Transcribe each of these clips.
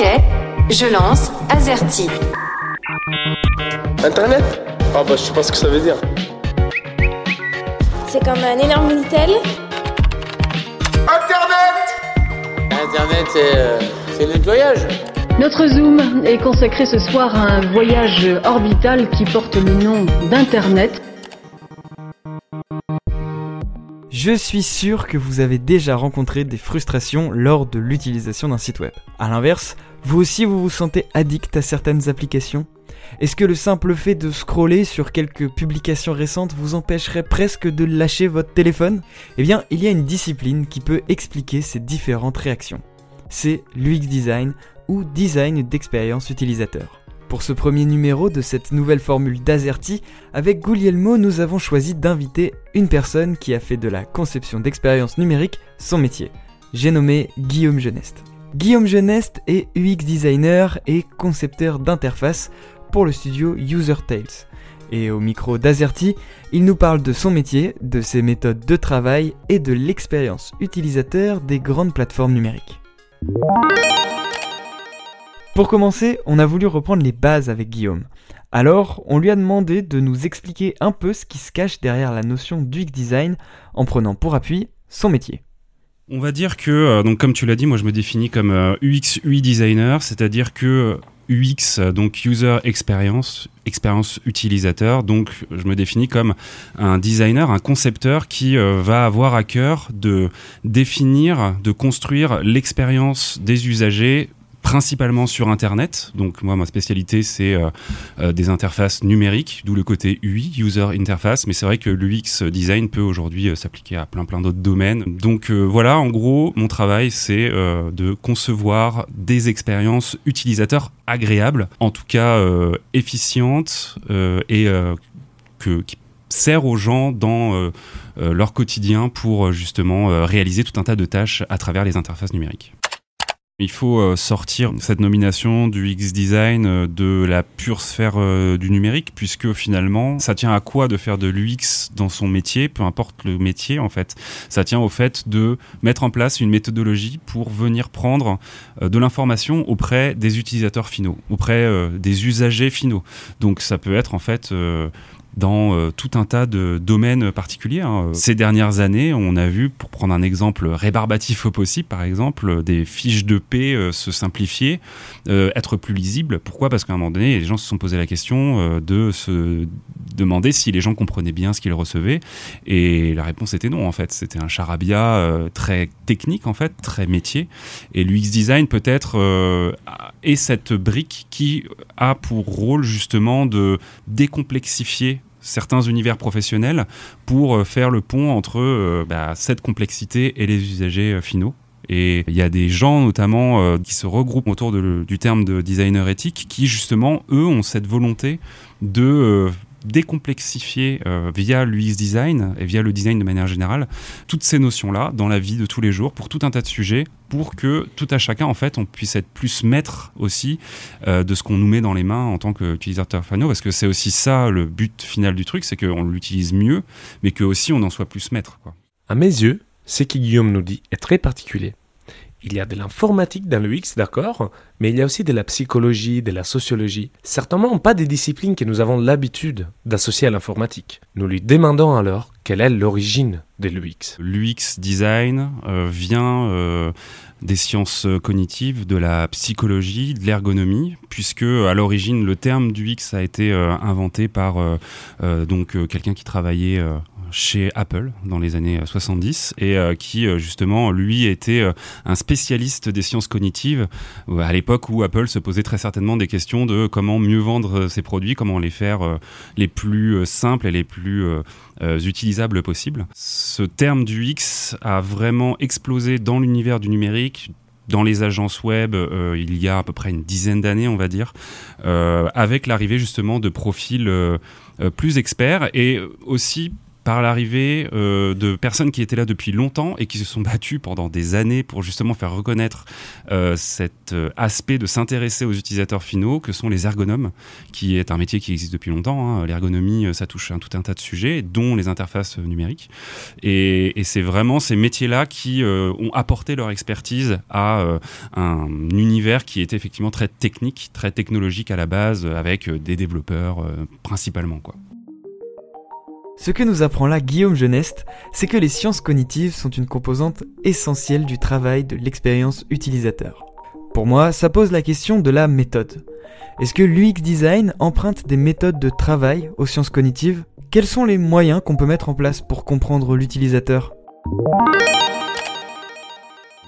Ok, je lance Azerty. Internet? Ah bah je sais pas ce que ça veut dire. C'est comme un énorme Minitel. Internet Internet, c'est euh, c'est le nettoyage. Notre Zoom est consacré ce soir à un voyage orbital qui porte le nom d'Internet. Je suis sûr que vous avez déjà rencontré des frustrations lors de l'utilisation d'un site web. A l'inverse, vous aussi vous vous sentez addict à certaines applications? Est-ce que le simple fait de scroller sur quelques publications récentes vous empêcherait presque de lâcher votre téléphone? Eh bien, il y a une discipline qui peut expliquer ces différentes réactions. C'est l'UX design ou design d'expérience utilisateur. Pour ce premier numéro de cette nouvelle formule d'Azerty, avec Guglielmo, nous avons choisi d'inviter une personne qui a fait de la conception d'expérience numérique son métier. J'ai nommé Guillaume Geneste. Guillaume Geneste est UX designer et concepteur d'interface pour le studio User Tales. Et au micro d'Azerty, il nous parle de son métier, de ses méthodes de travail et de l'expérience utilisateur des grandes plateformes numériques. Pour commencer, on a voulu reprendre les bases avec Guillaume. Alors, on lui a demandé de nous expliquer un peu ce qui se cache derrière la notion d'UX design en prenant pour appui son métier. On va dire que, euh, comme tu l'as dit, moi je me définis comme euh, UX UI designer, c'est-à-dire que UX, donc User Experience, expérience utilisateur. Donc, je me définis comme un designer, un concepteur qui euh, va avoir à cœur de définir, de construire l'expérience des usagers principalement sur Internet. Donc moi, ma spécialité, c'est euh, euh, des interfaces numériques, d'où le côté UI, User Interface. Mais c'est vrai que l'UX design peut aujourd'hui euh, s'appliquer à plein plein d'autres domaines. Donc voilà, en gros, mon travail, c'est de concevoir des expériences utilisateurs agréables, en tout cas efficientes et qui sert aux gens dans leur quotidien pour justement réaliser tout un tas de tâches à travers les interfaces numériques. Il faut euh, sortir cette nomination du X design euh, de la pure sphère euh, du numérique, puisque finalement, ça tient à quoi de faire de l'UX dans son métier, peu importe le métier en fait. Ça tient au fait de mettre en place une méthodologie pour venir prendre de l'information auprès des utilisateurs finaux, auprès des usagers finaux. Donc ça peut être en fait dans euh, tout un tas de domaines particuliers. Hein. Ces dernières années, on a vu, pour prendre un exemple rébarbatif au possible, par exemple, des fiches de paix euh, se simplifier, euh, être plus lisibles. Pourquoi? Parce qu'à un moment donné, les gens se sont posé la question de se demander si les gens comprenaient bien ce qu'ils recevaient. Et la réponse était non, en fait. C'était un charabia très technique, en fait, très métier. Et l'UX design, peut-être, est cette brique qui a pour rôle, justement, de décomplexifier certains univers professionnels pour euh, faire le pont entre euh, bah, cette complexité et les usagers euh, finaux. Et il y a des gens notamment qui se regroupent autour du terme de designer éthique qui justement, eux, ont cette volonté de décomplexifier euh, via l'UX design et via le design de manière générale toutes ces notions-là dans la vie de tous les jours pour tout un tas de sujets pour que tout à chacun en fait on puisse être plus maître aussi euh, de ce qu'on nous met dans les mains en tant qu'utilisateur final parce que c'est aussi ça le but final du truc c'est qu'on l'utilise mieux mais que aussi on en soit plus maître quoi. À mes yeux, ce que Guillaume nous dit est très particulier. Il y a de l'informatique dans le d'accord, mais il y a aussi de la psychologie, de la sociologie. Certainement pas des disciplines que nous avons l'habitude d'associer à l'informatique. Nous lui demandons alors quelle est l'origine de l'UX. L'UX design euh, vient euh, des sciences cognitives, de la psychologie, de l'ergonomie, puisque à l'origine le terme d'UX a été euh, inventé par donc quelqu'un qui travaillait chez Apple dans les années 70 et euh, qui euh, justement lui était euh, un spécialiste des sciences cognitives à l'époque où Apple se posait très certainement des questions de comment mieux vendre ses produits, comment les faire les plus simples et les plus utilisables possibles. Ce terme du X a vraiment explosé dans l'univers du numérique dans les agences web il y a à peu près une dizaine d'années, on va dire, avec l'arrivée justement de profils plus experts et aussi par l'arrivée euh, de personnes qui étaient là depuis longtemps et qui se sont battues pendant des années pour justement faire reconnaître euh, cet euh, aspect de s'intéresser aux utilisateurs finaux que sont les ergonomes, qui est un métier qui existe depuis longtemps. hein. L'ergonomie, ça touche tout un tas de sujets, dont les interfaces numériques. Et, c'est vraiment ces métiers-là qui ont apporté leur expertise à un univers qui était effectivement très technique, très technologique à la base, avec des développeurs principalement. Quoi. Ce que nous apprend là Guillaume Geneste, c'est que les sciences cognitives sont une composante essentielle du travail de l'expérience utilisateur. Pour moi, ça pose la question de la méthode. Est-ce que l'UX design emprunte des méthodes de travail aux sciences cognitives? Quels sont les moyens qu'on peut mettre en place pour comprendre l'utilisateur?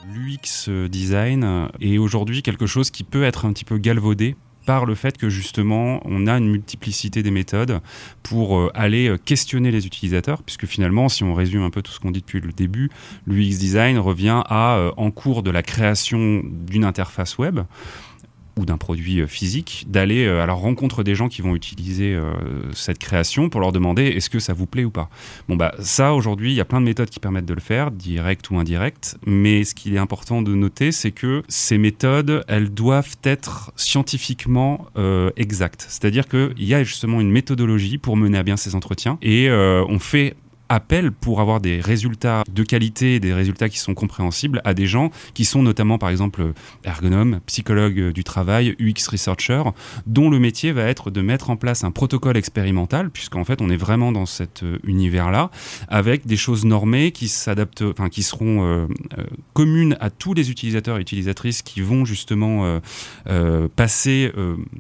L'UX design est aujourd'hui quelque chose qui peut être un petit peu galvaudé par le fait que justement on a une multiplicité des méthodes pour euh, aller euh, questionner les utilisateurs, puisque finalement si on résume un peu tout ce qu'on dit depuis le début, l'UX design revient à, euh, en cours de la création d'une interface web, ou d'un produit euh, physique, d'aller euh, à la rencontre des gens qui vont utiliser euh, cette création pour leur demander est-ce que ça vous plaît ou pas? Bon bah ça aujourd'hui il y a plein de méthodes qui permettent de le faire, direct ou indirect, mais ce qu'il est important de noter c'est que ces méthodes elles doivent être scientifiquement exactes. C'est-à-dire qu'il y a justement une méthodologie pour mener à bien ces entretiens et on fait appel pour avoir des résultats de qualité, des résultats qui sont compréhensibles à des gens qui sont notamment par exemple ergonomes, psychologues du travail, UX researchers, dont le métier va être de mettre en place un protocole expérimental, puisqu'en fait on est vraiment dans cet euh, univers-là, avec des choses normées qui s'adaptent, enfin qui seront euh, euh, communes à tous les utilisateurs et utilisatrices qui vont justement passer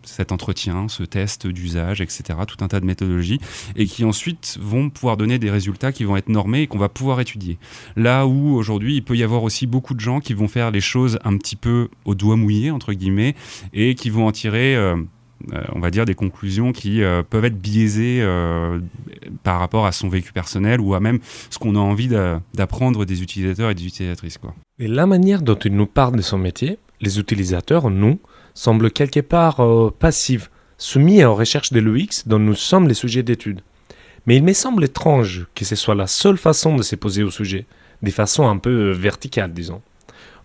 cet entretien, ce test d'usage, etc., tout un tas de méthodologies, et qui ensuite vont pouvoir donner des résultats qui vont être normés et qu'on va pouvoir étudier. Là où aujourd'hui il peut y avoir aussi beaucoup de gens qui vont faire les choses un petit peu au doigt mouillé, entre guillemets, et qui vont en tirer... euh, euh, on va dire des conclusions qui euh, peuvent être biaisées par rapport à son vécu personnel ou à même ce qu'on a envie d'a- d'apprendre des utilisateurs et des utilisatrices. Et la manière dont il nous parle de son métier, les utilisateurs, nous, semble quelque part passive, soumis aux recherches de l'UX dont nous sommes les sujets d'étude. Mais il me semble étrange que ce soit la seule façon de se au sujet, de façon un peu euh, verticale, disons.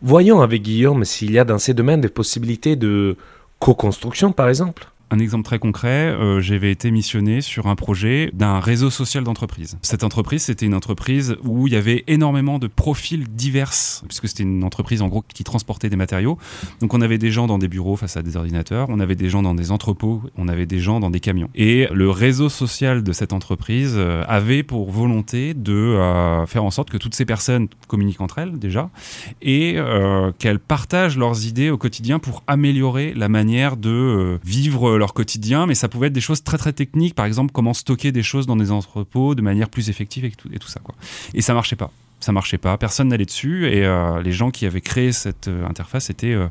Voyons avec Guillaume s'il y a dans ces domaines des possibilités de co-construction, par exemple. Un exemple très concret, euh, j'avais été missionné sur un projet d'un réseau social d'entreprise. Cette entreprise, c'était une entreprise où il y avait énormément de profils divers, puisque c'était une entreprise en gros qui transportait des matériaux. Donc on avait des gens dans des bureaux face à des ordinateurs, on avait des gens dans des entrepôts, on avait des gens dans des camions. Et le réseau social de cette entreprise euh, avait pour volonté de euh, faire en sorte que toutes ces personnes communiquent entre elles déjà, et qu'elles partagent leurs idées au quotidien pour améliorer la manière de vivre leur quotidien, mais ça pouvait être des choses très très techniques, par exemple comment stocker des choses dans des entrepôts de manière plus effective et tout, ça. Et ça marchait pas, ça marchait pas, personne n'allait dessus. Et euh, les gens qui avaient créé cette euh, interface étaient euh,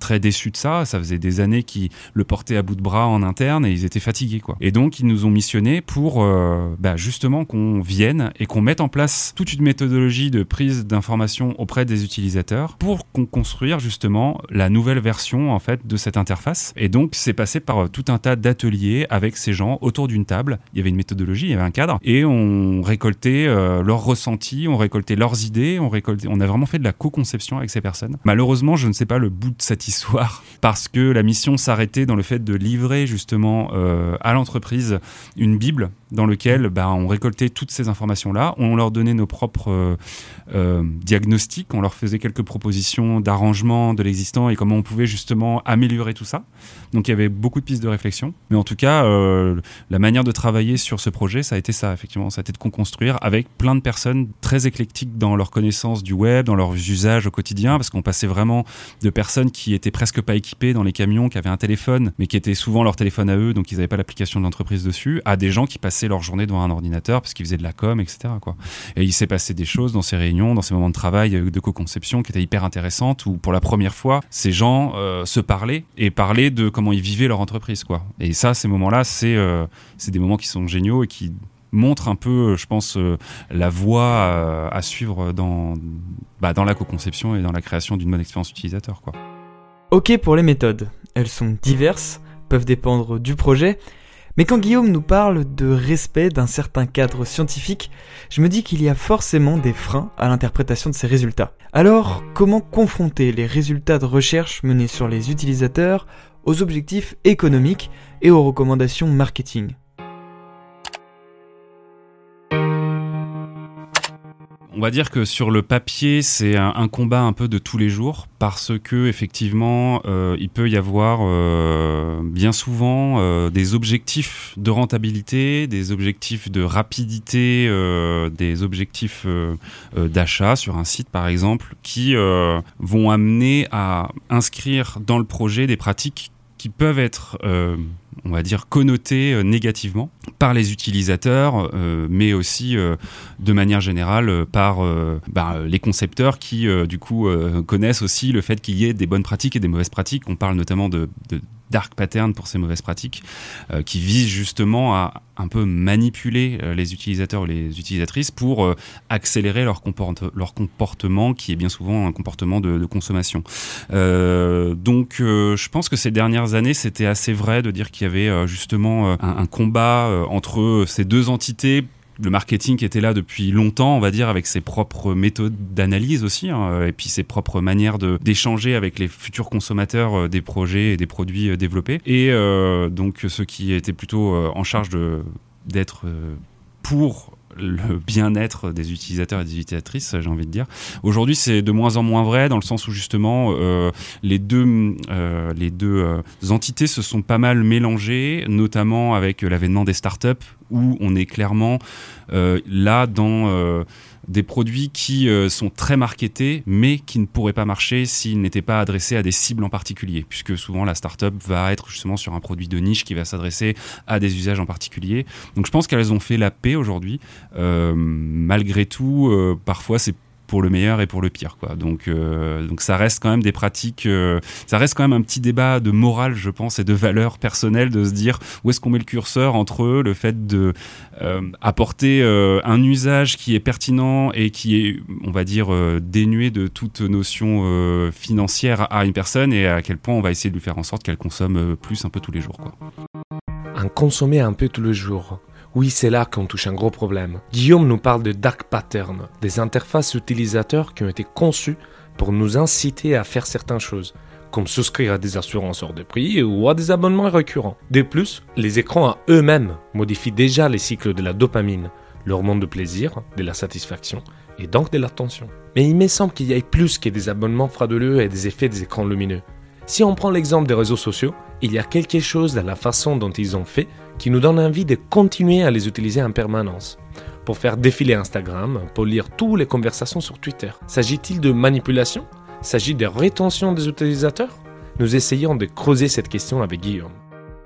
très déçus de ça. Ça faisait des années qu'ils le portaient à bout de bras en interne et ils étaient fatigués, quoi. Et donc, ils nous ont missionnés pour euh, bah, justement qu'on vienne et qu'on mette en place toute une méthodologie de prise d'informations auprès des utilisateurs pour qu'on construire justement la nouvelle version en fait de cette interface. Et donc, c'est passé par euh, tout un tas d'ateliers avec ces gens autour d'une table. Il y avait une méthodologie, il y avait un cadre et on récoltait euh, leurs ressentis, on récoltait leurs idées, on récoltait, on a vraiment fait de la co-conception avec ces personnes. Malheureusement, je ne sais pas le bout de cette parce que la mission s'arrêtait dans le fait de livrer justement euh, à l'entreprise une bible dans lequel bah, on récoltait toutes ces informations là, on leur donnait nos propres euh, euh, diagnostics, on leur faisait quelques propositions d'arrangement de l'existant et comment on pouvait justement améliorer tout ça. Donc il y avait beaucoup de pistes de réflexion, mais en tout cas euh, la manière de travailler sur ce projet, ça a été ça effectivement, ça a été de construire avec plein de personnes très éclectiques dans leur connaissance du web, dans leurs usages au quotidien, parce qu'on passait vraiment de personnes qui étaient presque pas équipées dans les camions, qui avaient un téléphone, mais qui était souvent leur téléphone à eux, donc ils n'avaient pas l'application de l'entreprise dessus, à des gens qui passaient leur journée devant un ordinateur parce qu'ils faisaient de la com, etc. Quoi. Et il s'est passé des choses dans ces réunions, dans ces moments de travail euh, de co-conception qui étaient hyper intéressantes, où pour la première fois, ces gens euh, se parlaient et parlaient de comment ils vivaient leur entreprise. Quoi. Et ça, ces moments-là, c'est euh, des moments qui sont géniaux et qui montrent un peu, je pense, euh, la voie euh, à suivre dans, bah, dans la co-conception et dans la création d'une bonne expérience utilisateur. Quoi. Ok pour les méthodes. Elles sont diverses, peuvent dépendre du projet, Mais quand Guillaume nous parle de respect d'un certain cadre scientifique, je me dis qu'il y a forcément des freins à l'interprétation de ces résultats. Alors, comment confronter les résultats de recherche menés sur les utilisateurs aux objectifs économiques et aux recommandations marketing? On va dire que sur le papier, c'est un, combat un peu de tous les jours parce que effectivement, euh, il peut y avoir euh, bien souvent euh, des objectifs de rentabilité, des objectifs de rapidité, des objectifs d'achat sur un site par exemple, qui vont amener à inscrire dans le projet des pratiques qui peuvent être on va dire, connoté euh, négativement par les utilisateurs, euh, mais aussi euh, de manière générale par bah, les concepteurs qui, du coup, connaissent aussi le fait qu'il y ait des bonnes pratiques et des mauvaises pratiques. On parle notamment de dark pattern pour ces mauvaises pratiques, euh, qui visent justement à un peu manipuler euh, les utilisateurs ou les utilisatrices pour euh, accélérer leur, comportement, qui est bien souvent un comportement de, consommation. donc, je pense que ces dernières années, c'était assez vrai de dire qu'il y avait justement un combat entre ces deux entités le marketing était là depuis longtemps, on va dire, avec ses propres méthodes d'analyse aussi, hein, et puis ses propres manières d'échanger avec les futurs consommateurs euh, des projets et des produits euh, développés. Et euh, donc ceux qui étaient plutôt en charge d'être pour le bien-être des utilisateurs et des utilisatrices, j'ai envie de dire. Aujourd'hui, c'est de moins en moins vrai dans le sens où justement euh, les deux, euh, les deux euh, entités se sont pas mal mélangées, notamment avec l'avènement des startups où on est clairement là dans des produits qui euh, sont très marketés, mais qui ne pourraient pas marcher s'ils n'étaient pas adressés à des cibles en particulier, puisque souvent la startup va être justement sur un produit de niche qui va s'adresser à des usages en particulier. Donc je pense qu'elles ont fait la paix aujourd'hui. Euh, malgré tout, euh, parfois c'est pour le meilleur et pour le pire. Quoi. Donc, euh, donc ça reste quand même des pratiques, euh, ça reste quand même un petit débat de morale, je pense, et de valeur personnelle de se dire où est-ce qu'on met le curseur entre le fait de euh, apporter un usage qui est pertinent et qui est, on va dire, dénué de toute notion financière à une personne et à quel point on va essayer de lui faire en sorte qu'elle consomme plus un peu tous les jours. Quoi. Consommer un peu tous les jours. Oui, c'est là qu'on touche un gros problème. Guillaume nous parle de dark patterns, des interfaces utilisateurs qui ont été conçues pour nous inciter à faire certaines choses, comme souscrire à des assurances hors de prix ou à des abonnements récurrents. De plus, les écrans à eux-mêmes modifient déjà les cycles de la dopamine, l'hormone de plaisir, de la satisfaction et donc de l'attention. Mais il me semble qu'il y ait plus que des abonnements frauduleux et des effets des écrans lumineux. Si on prend l'exemple des réseaux sociaux, il y a quelque chose dans la façon dont ils ont fait qui nous donne envie de continuer à les utiliser en permanence. Pour faire défiler Instagram, pour lire toutes les conversations sur Twitter. S'agit-il de manipulation? S'agit de rétention des utilisateurs? Nous essayons de creuser cette question avec Guillaume.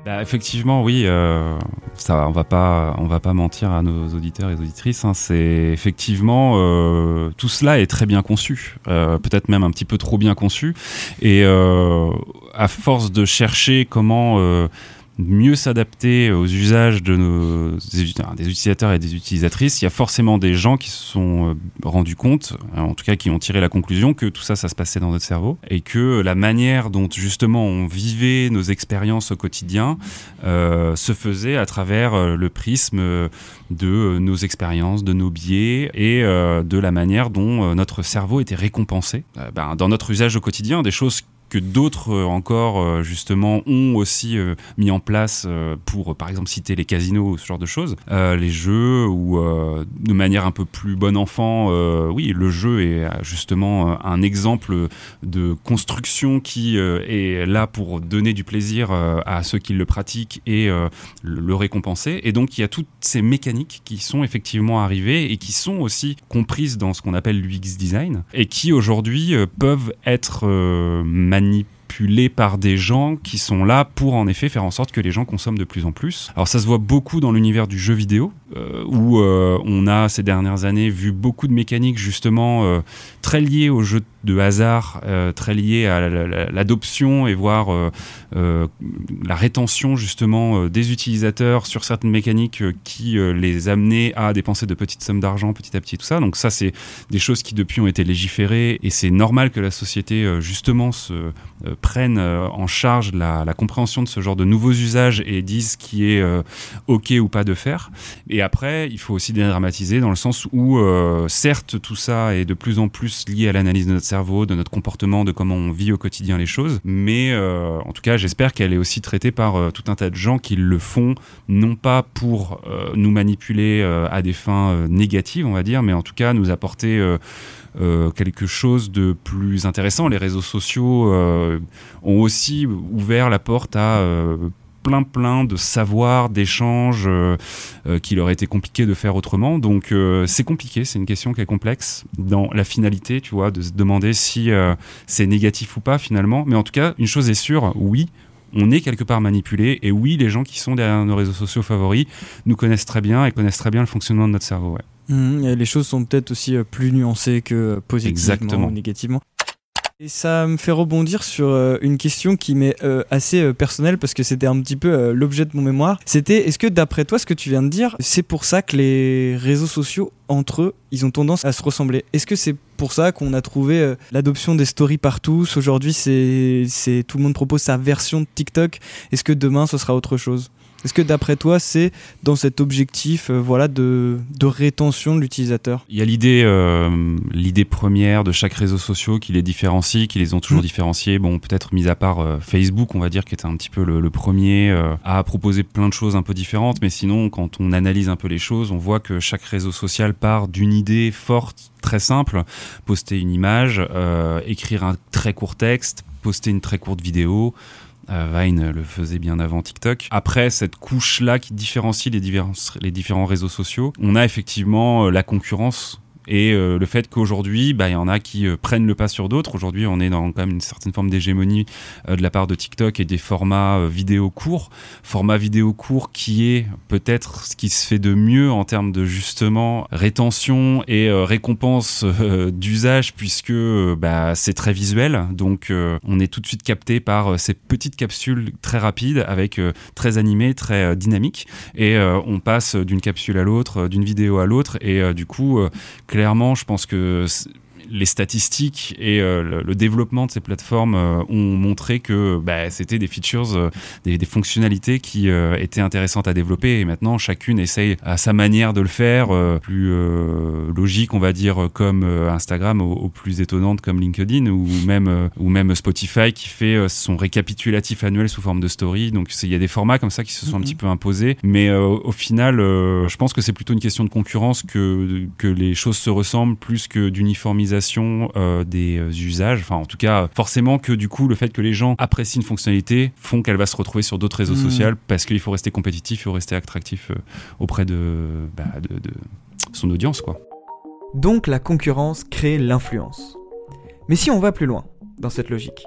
Bah, effectivement, oui, euh, ça, on va pas, on va pas mentir à nos auditeurs et auditrices. Hein, effectivement euh, tout cela est très bien conçu, euh, peut-être même un petit peu trop bien conçu, et à force de chercher comment mieux s'adapter aux usages de nos des utilisateurs et des utilisatrices, il y a forcément des gens qui se sont euh, rendus compte, euh, en tout cas qui ont tiré la conclusion que tout ça, ça se passait dans notre cerveau et que la manière dont justement on vivait nos expériences au quotidien euh, se faisait à travers le prisme de nos expériences, de nos biais et de la manière dont notre cerveau était récompensé ben, dans notre usage au quotidien, des choses que d'autres euh, encore euh, justement ont aussi euh, mis en place pour par exemple citer les casinos ce genre de choses les jeux ou de manière un peu plus bon enfant oui le jeu est justement un exemple de construction qui est là pour donner du plaisir à ceux qui le pratiquent et le récompenser. Et donc il y a toutes ces mécaniques qui sont effectivement arrivées et qui sont aussi comprises dans ce qu'on appelle l'UX design et qui aujourd'hui peuvent être manip manipulé par des gens qui sont là pour en effet faire en sorte que les gens consomment de plus en plus. Alors ça se voit beaucoup dans l'univers du jeu vidéo, euh, où euh, on a ces dernières années vu beaucoup de mécaniques justement euh, très liées au jeu de hasard, très liées à l'adoption et voire la rétention justement des utilisateurs sur certaines mécaniques qui les amenaient à dépenser de petites sommes d'argent petit à petit, tout ça. Donc ça c'est des choses qui depuis ont été légiférées et c'est normal que la société justement se prennent euh, en charge la, compréhension de ce genre de nouveaux usages et disent ce qui est euh, ok ou pas de faire. Et après, il faut aussi dédramatiser dans le sens où, euh, certes, tout ça est de plus en plus lié à l'analyse de notre cerveau, de notre comportement, de comment on vit au quotidien les choses. Mais en tout cas, j'espère qu'elle est aussi traitée par tout un tas de gens qui le font, non pas pour nous manipuler à des fins négatives, on va dire, mais en tout cas nous apporter euh, quelque chose de plus intéressant. Les réseaux sociaux euh, ont aussi ouvert la porte à euh, plein plein de savoirs, d'échanges qu'il aurait été compliqué de faire autrement. Donc c'est compliqué, c'est une question qui est complexe dans la finalité, tu vois, de se demander si c'est négatif ou pas finalement. Mais en tout cas, une chose est sûre, oui. On est quelque part manipulé et oui, les gens qui sont derrière nos réseaux sociaux favoris nous connaissent très bien et connaissent très bien le fonctionnement de notre cerveau. Ouais. Mmh, et les choses sont peut-être aussi euh, plus nuancées que euh, positivement Exactement. ou négativement. Et ça me fait rebondir sur euh, une question qui m'est euh, assez euh, personnelle parce que c'était un petit peu l'objet de mon mémoire. C'était est-ce que d'après toi, ce que tu viens de dire, c'est pour ça que les réseaux sociaux entre eux, ils ont tendance à se ressembler? Est-ce que c'est pour ça qu'on a trouvé euh, l'adoption des stories partout? Aujourd'hui, c'est c'est tout le monde propose sa version de TikTok. Est-ce que demain, ce sera autre chose? Est-ce que d'après toi, c'est dans cet objectif euh, voilà, de, de rétention de l'utilisateur? Il y a l'idée, euh, l'idée première de chaque réseau social qui les différencie, qui les ont toujours Mm. différenciés. Bon, peut-être mis à part euh, Facebook, on va dire, qui était un petit peu le, le premier à proposer plein de choses un peu différentes. Mais sinon, quand on analyse un peu les choses, on voit que chaque réseau social part d'une idée forte, très simple poster une image, écrire un très court texte, poster une très courte vidéo. Euh, Vine le faisait bien avant TikTok. Après cette couche-là qui différencie les, différents réseaux sociaux, on a effectivement euh, la concurrence et euh, le fait qu'aujourd'hui, bah, il y en a qui euh, prennent le pas sur d'autres. Aujourd'hui, on est dans quand même une certaine forme d'hégémonie euh, de la part de TikTok et des formats vidéo courts. Format vidéo court qui est peut-être ce qui se fait de mieux en termes de justement rétention et récompense d'usage puisque bah, c'est très visuel. Donc on est tout de suite capté par ces petites capsules très rapides avec très animées, très dynamiques et on passe d'une capsule à l'autre, d'une vidéo à l'autre et du coup clairement je pense que les statistiques et euh, le, le développement de ces plateformes euh, ont montré que bah, c'était des features, euh, des, des fonctionnalités qui étaient intéressantes à développer et maintenant chacune essaye à sa manière de le faire, plus logique on va dire comme Instagram ou, plus étonnante comme LinkedIn ou même, ou même Spotify qui fait son récapitulatif annuel sous forme de story. Donc il y a des formats comme ça qui se sont un Mhm. petit peu imposés, mais euh, au final euh, je pense que c'est plutôt une question de concurrence que, que les choses se ressemblent plus que d'uniformisation euh, des euh, usages. Enfin, en tout cas, forcément que du coup, le fait que les gens apprécient une fonctionnalité font qu'elle va se retrouver sur d'autres réseaux Mhm. sociaux parce qu'il faut rester compétitif, il faut rester attractif euh, auprès de, bah, de, de son audience, quoi. Donc la concurrence crée l'influence. Mais si on va plus loin dans cette logique,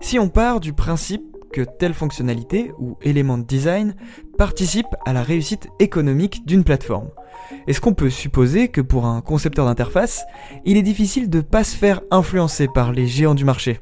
si on part du principe que telle fonctionnalité ou élément de design participe à la réussite économique d'une plateforme, est-ce qu'on peut supposer que pour un concepteur d'interface, il est difficile de pas se faire influencer par les géants du marché?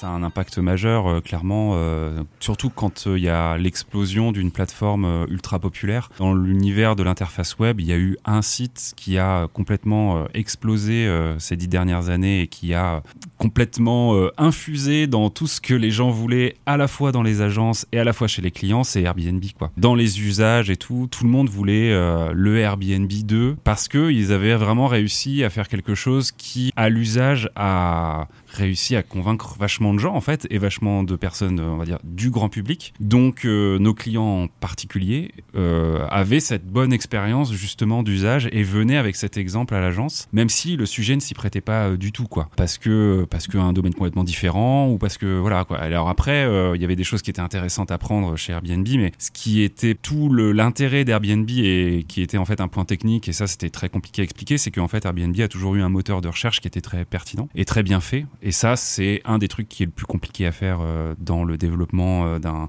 Ça a un impact majeur, euh, clairement, euh, surtout quand euh, il y a l'explosion d'une plateforme ultra populaire. Dans l'univers de l'interface web, il y a eu un site qui a complètement explosé ces dix dernières années et qui a complètement infusé dans tout ce que les gens voulaient, à la fois dans les agences et à la fois chez les clients, c'est Airbnb. Quoi. Dans les usages et tout, tout le monde voulait le Airbnb 2 parce qu'ils avaient vraiment réussi à faire quelque chose qui, à l'usage, a réussi à convaincre vachement de gens en fait et vachement de personnes on va dire du grand public. Donc euh, nos clients en particulier euh, avaient cette bonne expérience justement d'usage et venaient avec cet exemple à l'agence même si le sujet ne s'y prêtait pas euh, du tout quoi. Parce que parce qu'un domaine complètement différent ou parce que voilà quoi. Alors après il y avait des choses qui étaient intéressantes à prendre chez Airbnb mais ce qui était tout l'intérêt d'Airbnb et qui était en fait un point technique et ça c'était très compliqué à expliquer c'est qu'en fait Airbnb a toujours eu un moteur de recherche qui était très pertinent et très bien fait et ça, c'est un des trucs qui est le plus compliqué à faire euh, dans le développement euh, d'un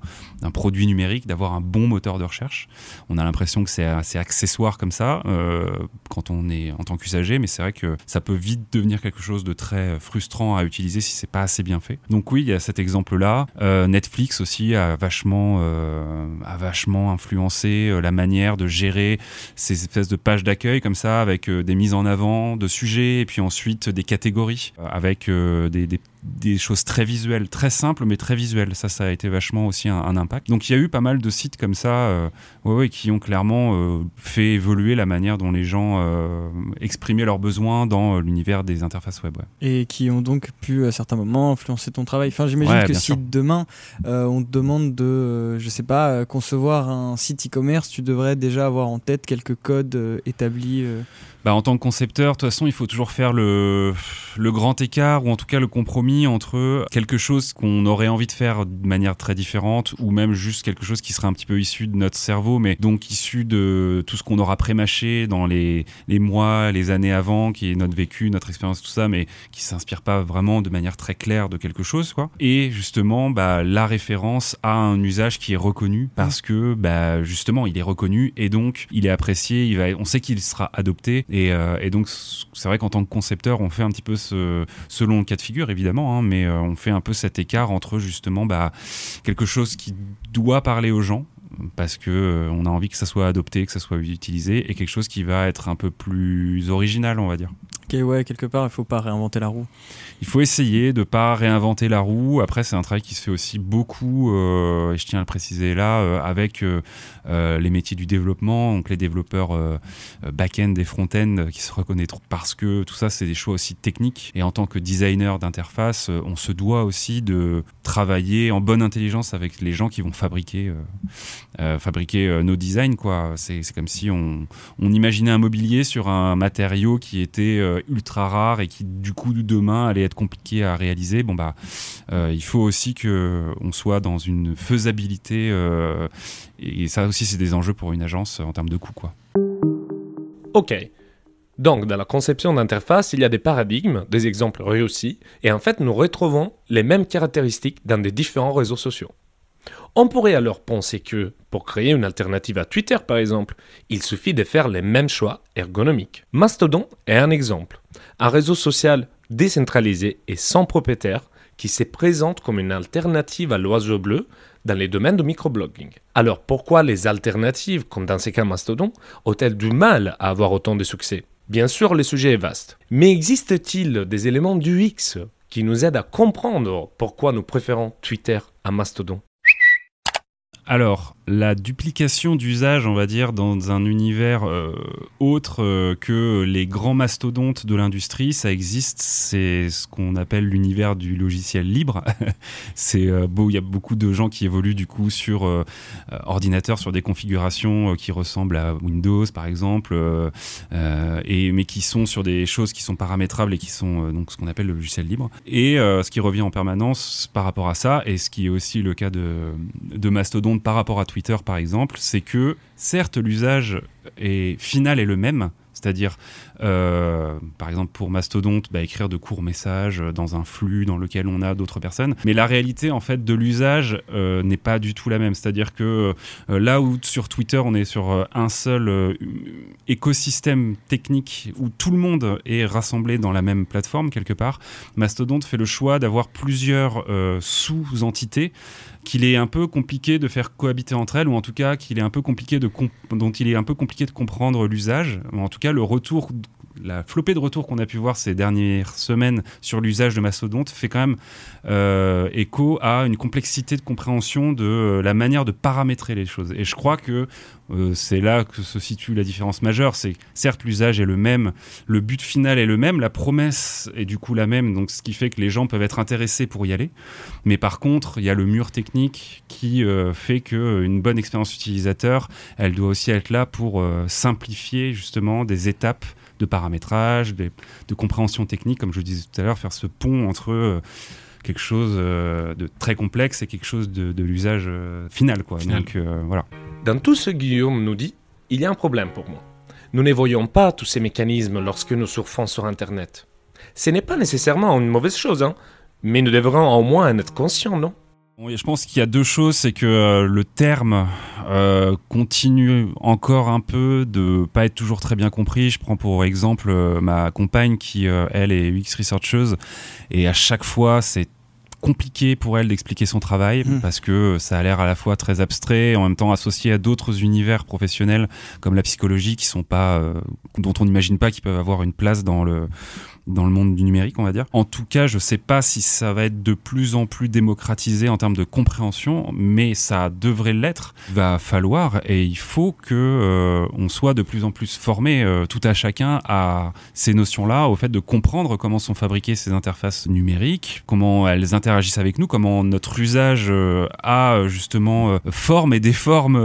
produit numérique, d'avoir un bon moteur de recherche. On a l'impression que c'est assez accessoire comme ça euh, quand on est en tant qu'usager, mais c'est vrai que ça peut vite devenir quelque chose de très frustrant à utiliser si c'est pas assez bien fait. Donc oui, il y a cet exemple-là. Netflix aussi a vachement, a vachement influencé la manière de gérer ces espèces de pages d'accueil comme ça, avec des mises en avant de sujets et puis ensuite des catégories, avec euh, des, des des choses très visuelles, très simples, mais très visuelles. Ça, ça a été vachement aussi un, un impact. Donc il y a eu pas mal de sites comme ça euh, ouais, ouais, qui ont clairement euh, fait évoluer la manière dont les gens exprimaient leurs besoins dans l'univers des interfaces web. ouais. Et qui ont donc pu à certains moments influencer ton travail. Enfin, j'imagine que si sûr. demain on te demande de, je sais pas, concevoir un site e-commerce, tu devrais déjà avoir en tête quelques codes établis. Bah, en tant que concepteur, de toute façon, il faut toujours faire le, le grand écart ou en tout cas le compromis entre quelque chose qu'on aurait envie de faire de manière très différente ou même juste quelque chose qui serait un petit peu issu de notre cerveau, mais donc issu de tout ce qu'on aura prémâché dans les, les mois, les années avant, qui est notre vécu, notre expérience, tout ça, mais qui s'inspire pas vraiment de manière très claire de quelque chose, quoi. Et justement, bah, la référence a un usage qui est reconnu parce que, bah, justement, il est reconnu et donc il est apprécié, il va, on sait qu'il sera adopté et, euh, et donc c'est vrai qu'en tant que concepteur, on fait un petit peu ce, selon le cas de figure évidemment, hein, mais euh, on fait un peu cet écart entre justement bah, quelque chose qui doit parler aux gens parce que euh, on a envie que ça soit adopté, que ça soit utilisé, et quelque chose qui va être un peu plus original, on va dire. Ok, ouais, quelque part, il faut pas réinventer la roue. Il faut essayer de pas réinventer la roue. Après, c'est un travail qui se fait aussi beaucoup, euh, et je tiens à le préciser là, euh, avec euh, les métiers du développement, donc les développeurs back-end et front-end qui se reconnaîtront parce que tout ça, c'est des choix aussi techniques. Et en tant que designer d'interface, on se doit aussi de travailler en bonne intelligence avec les gens qui vont fabriquer, fabriquer euh, nos designs. quoi. C'est comme si on, imaginait un mobilier sur un matériau qui était euh, ultra rare et qui du coup demain allait être compliqué à réaliser. Bon bah, euh, il faut aussi que on soit dans une faisabilité euh, et ça aussi c'est des enjeux pour une agence en termes de coût quoi. Ok. Donc, dans la conception d'interface, il y a des paradigmes, des exemples réussis, et en fait, nous retrouvons les mêmes caractéristiques dans des différents réseaux sociaux. On pourrait alors penser que, pour créer une alternative à Twitter par exemple, il suffit de faire les mêmes choix ergonomiques. Mastodon est un exemple. Un réseau social décentralisé et sans propriétaire qui se présente comme une alternative à l'oiseau bleu dans les domaines de microblogging. Alors pourquoi les alternatives, comme dans ces cas Mastodon, ont-elles du mal à avoir autant de succès? Bien sûr, le sujet est vaste. Mais existe-t-il des éléments du X qui nous aident à comprendre pourquoi nous préférons Twitter à Mastodon? Alors, la duplication d'usage, on va dire, dans un univers euh, autre euh, que les grands mastodontes de l'industrie, ça existe. C'est ce qu'on appelle l'univers du logiciel libre. c'est euh, il y a beaucoup de gens qui évoluent du coup sur ordinateur, sur des configurations qui ressemblent à Windows, par exemple, et mais qui sont sur des choses qui sont paramétrables et qui sont donc ce qu'on appelle le logiciel libre. Et ce qui revient en permanence par rapport à ça, et ce qui est aussi le cas de, de Par rapport à Twitter par exemple, c'est que certes l'usage final est le même, c'est-à-dire par exemple pour Mastodonte, bah, écrire de courts messages dans un flux dans lequel on a d'autres personnes. Mais la réalité en fait de l'usage euh, n'est pas du tout la même. C'est-à-dire que euh, là où sur Twitter on est sur euh, un seul euh, écosystème technique où tout le monde est rassemblé dans la même plateforme quelque part, Mastodonte fait le choix d'avoir plusieurs euh, sous-entités qu'il est un peu compliqué de faire cohabiter entre elles, ou en tout cas qu'il est un peu compliqué de dont il est un peu compliqué de comprendre l'usage. En tout cas, le retour, la flopée de retours qu'on a pu voir ces dernières semaines sur l'usage de Mastodonte fait quand même euh, écho à une complexité de compréhension de euh, la manière de paramétrer les choses. Et je crois que euh, c'est là que se situe la différence majeure. C'est certes l'usage est le même, le but final est le même, la promesse est du coup la même, donc ce qui fait que les gens peuvent être intéressés pour y aller. Mais par contre, il y a le mur technique qui fait que une bonne expérience utilisateur, elle doit aussi être là pour simplifier justement des étapes de paramétrage, de compréhension technique, comme je disais tout à l'heure, faire ce pont entre euh, quelque chose euh, de très complexe et quelque chose de, de l'usage euh, final, quoi. Final. Donc euh, voilà. Dans tout ce que Guillaume nous dit, il y a un problème pour moi. Nous ne voyons pas tous ces mécanismes lorsque nous surfons sur Internet. Ce n'est pas nécessairement une mauvaise chose, hein, mais nous devrions au moins en être conscients, non? Et je pense qu'il y a deux choses, c'est que euh, le terme euh, continue encore un peu de pas être toujours très bien compris. Je prends pour exemple euh, ma compagne qui, euh, elle, est UX researcheuse et à chaque fois, c'est compliqué pour elle d'expliquer son travail Mm. parce que ça a l'air à la fois très abstrait et en même temps associé à d'autres univers professionnels comme la psychologie qui sont pas euh, dont on n'imagine pas qu'ils peuvent avoir une place dans le dans le monde du numérique, on va dire. En tout cas, je sais pas si ça va être de plus en plus démocratisé en termes de compréhension, mais ça devrait l'être. Il va falloir et il faut que euh, on soit de plus en plus formé, euh, tout à chacun, à ces notions-là, au fait de comprendre comment sont fabriquées ces interfaces numériques, comment elles interagissent avec nous, comment notre usage euh, a justement forme et déforme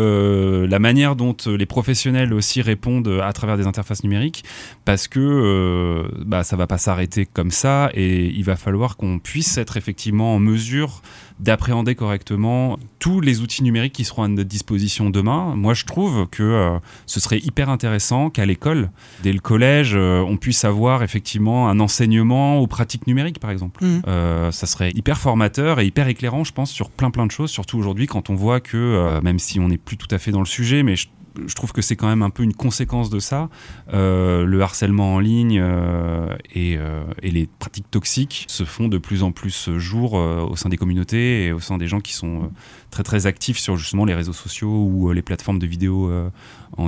la manière dont les professionnels aussi répondent à travers des interfaces numériques, parce que bah, ça va pas s'arrêter comme ça et il va falloir qu'on puisse être effectivement en mesure d'appréhender correctement tous les outils numériques qui seront à notre disposition demain. Moi, je trouve que euh, ce serait hyper intéressant qu'à l'école, dès le collège, euh, on puisse avoir effectivement un enseignement aux pratiques numériques, par exemple. Mhm. Euh, ça serait hyper formateur et hyper éclairant, je pense, sur plein plein de choses, surtout aujourd'hui quand on voit que, même si on n'est plus tout à fait dans le sujet, mais je je trouve que c'est quand même un peu une conséquence de ça. Euh, le harcèlement en ligne euh, et, euh, et, les pratiques toxiques se font de plus en plus jour au sein des communautés et au sein des gens qui sont très très actifs sur justement les réseaux sociaux ou les plateformes de vidéos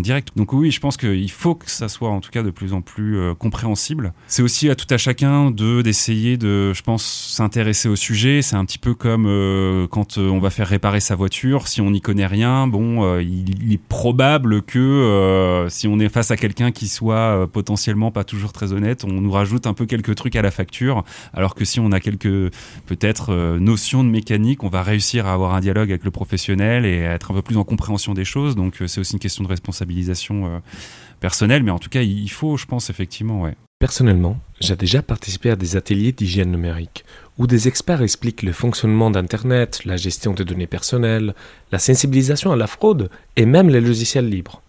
direct. Donc oui, je pense qu'il faut que ça soit en tout cas de plus en plus euh, compréhensible. C'est aussi à tout à chacun de d'essayer de, je pense, s'intéresser au sujet. C'est un petit peu comme euh, quand euh, on va faire réparer sa voiture. Si on n'y connaît rien, bon, il, est probable que si on est face à quelqu'un qui soit potentiellement pas toujours très honnête, on nous rajoute un peu quelques trucs à la facture. Alors que si on a quelques peut-être notions de mécanique, on va réussir à avoir un dialogue avec le professionnel et à être un peu plus en compréhension des choses. Donc c'est aussi une question de responsabilité euh, personnelle, mais en tout cas, il faut, je pense, effectivement. Personnellement, j'ai déjà participé à des ateliers d'hygiène numérique où des experts expliquent le fonctionnement d'Internet, la gestion des données personnelles, la sensibilisation à la fraude et même les logiciels libres.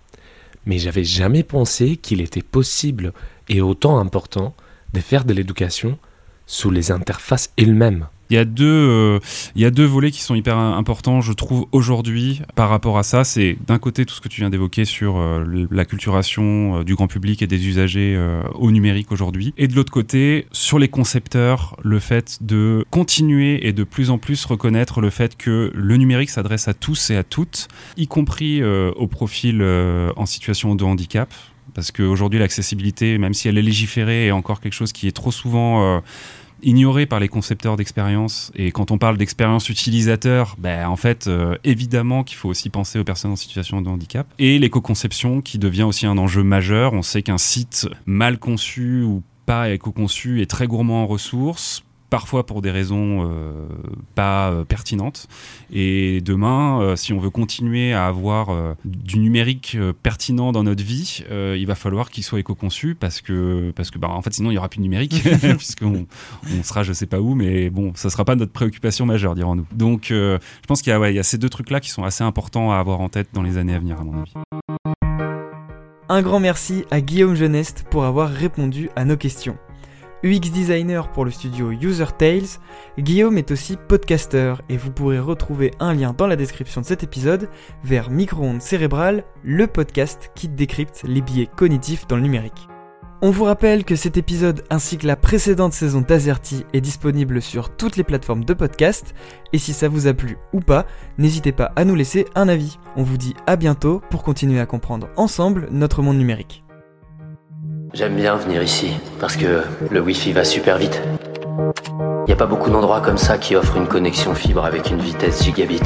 Mais j'avais jamais pensé qu'il était possible et autant important de faire de l'éducation sous les interfaces elles-mêmes. Il y a deux, euh, il y a deux volets qui sont hyper importants, je trouve, aujourd'hui par rapport à ça. C'est d'un côté tout ce que tu viens d'évoquer sur euh, la culturation euh, du grand public et des usagers au numérique aujourd'hui. Et de l'autre côté, sur les concepteurs, le fait de continuer et de plus en plus reconnaître le fait que le numérique s'adresse à tous et à toutes, y compris au profil en situation de handicap parce qu'aujourd'hui l'accessibilité, même si elle est légiférée, est encore quelque chose qui est trop souvent ignoré par les concepteurs d'expérience. Et quand on parle d'expérience utilisateur, ben, en fait, euh, évidemment qu'il faut aussi penser aux personnes en situation de handicap. Et l'éco-conception qui devient aussi un enjeu majeur. On sait qu'un site mal conçu ou pas éco-conçu est très gourmand en ressources, parfois pour des raisons euh, pas euh, pertinentes. Et demain, euh, si on veut continuer à avoir du numérique pertinent dans notre vie, il va falloir qu'il soit éco-conçu parce que, parce que bah, en fait, sinon, il n'y aura plus de numérique, puisqu'on on sera je sais pas où, mais bon, ça sera pas notre préoccupation majeure, dirons-nous. Donc, je pense qu'il y, ouais, y, a ces deux trucs-là qui sont assez importants à avoir en tête dans les années à venir, à mon avis. Un grand merci à Guillaume Geneste pour avoir répondu à nos questions. UX designer pour le studio User Tales, Guillaume est aussi podcaster et vous pourrez retrouver un lien dans la description de cet épisode vers Micro-ondes cérébrales, le podcast qui décrypte les biais cognitifs dans le numérique. On vous rappelle que cet épisode ainsi que la précédente saison d'Azerty est disponible sur toutes les plateformes de podcast et si ça vous a plu ou pas, n'hésitez pas à nous laisser un avis. On vous dit à bientôt pour continuer à comprendre ensemble notre monde numérique. J'aime bien venir ici, parce que le Wi-Fi va super vite. Il n'y a pas beaucoup d'endroits comme ça qui offrent une connexion fibre avec une vitesse gigabit.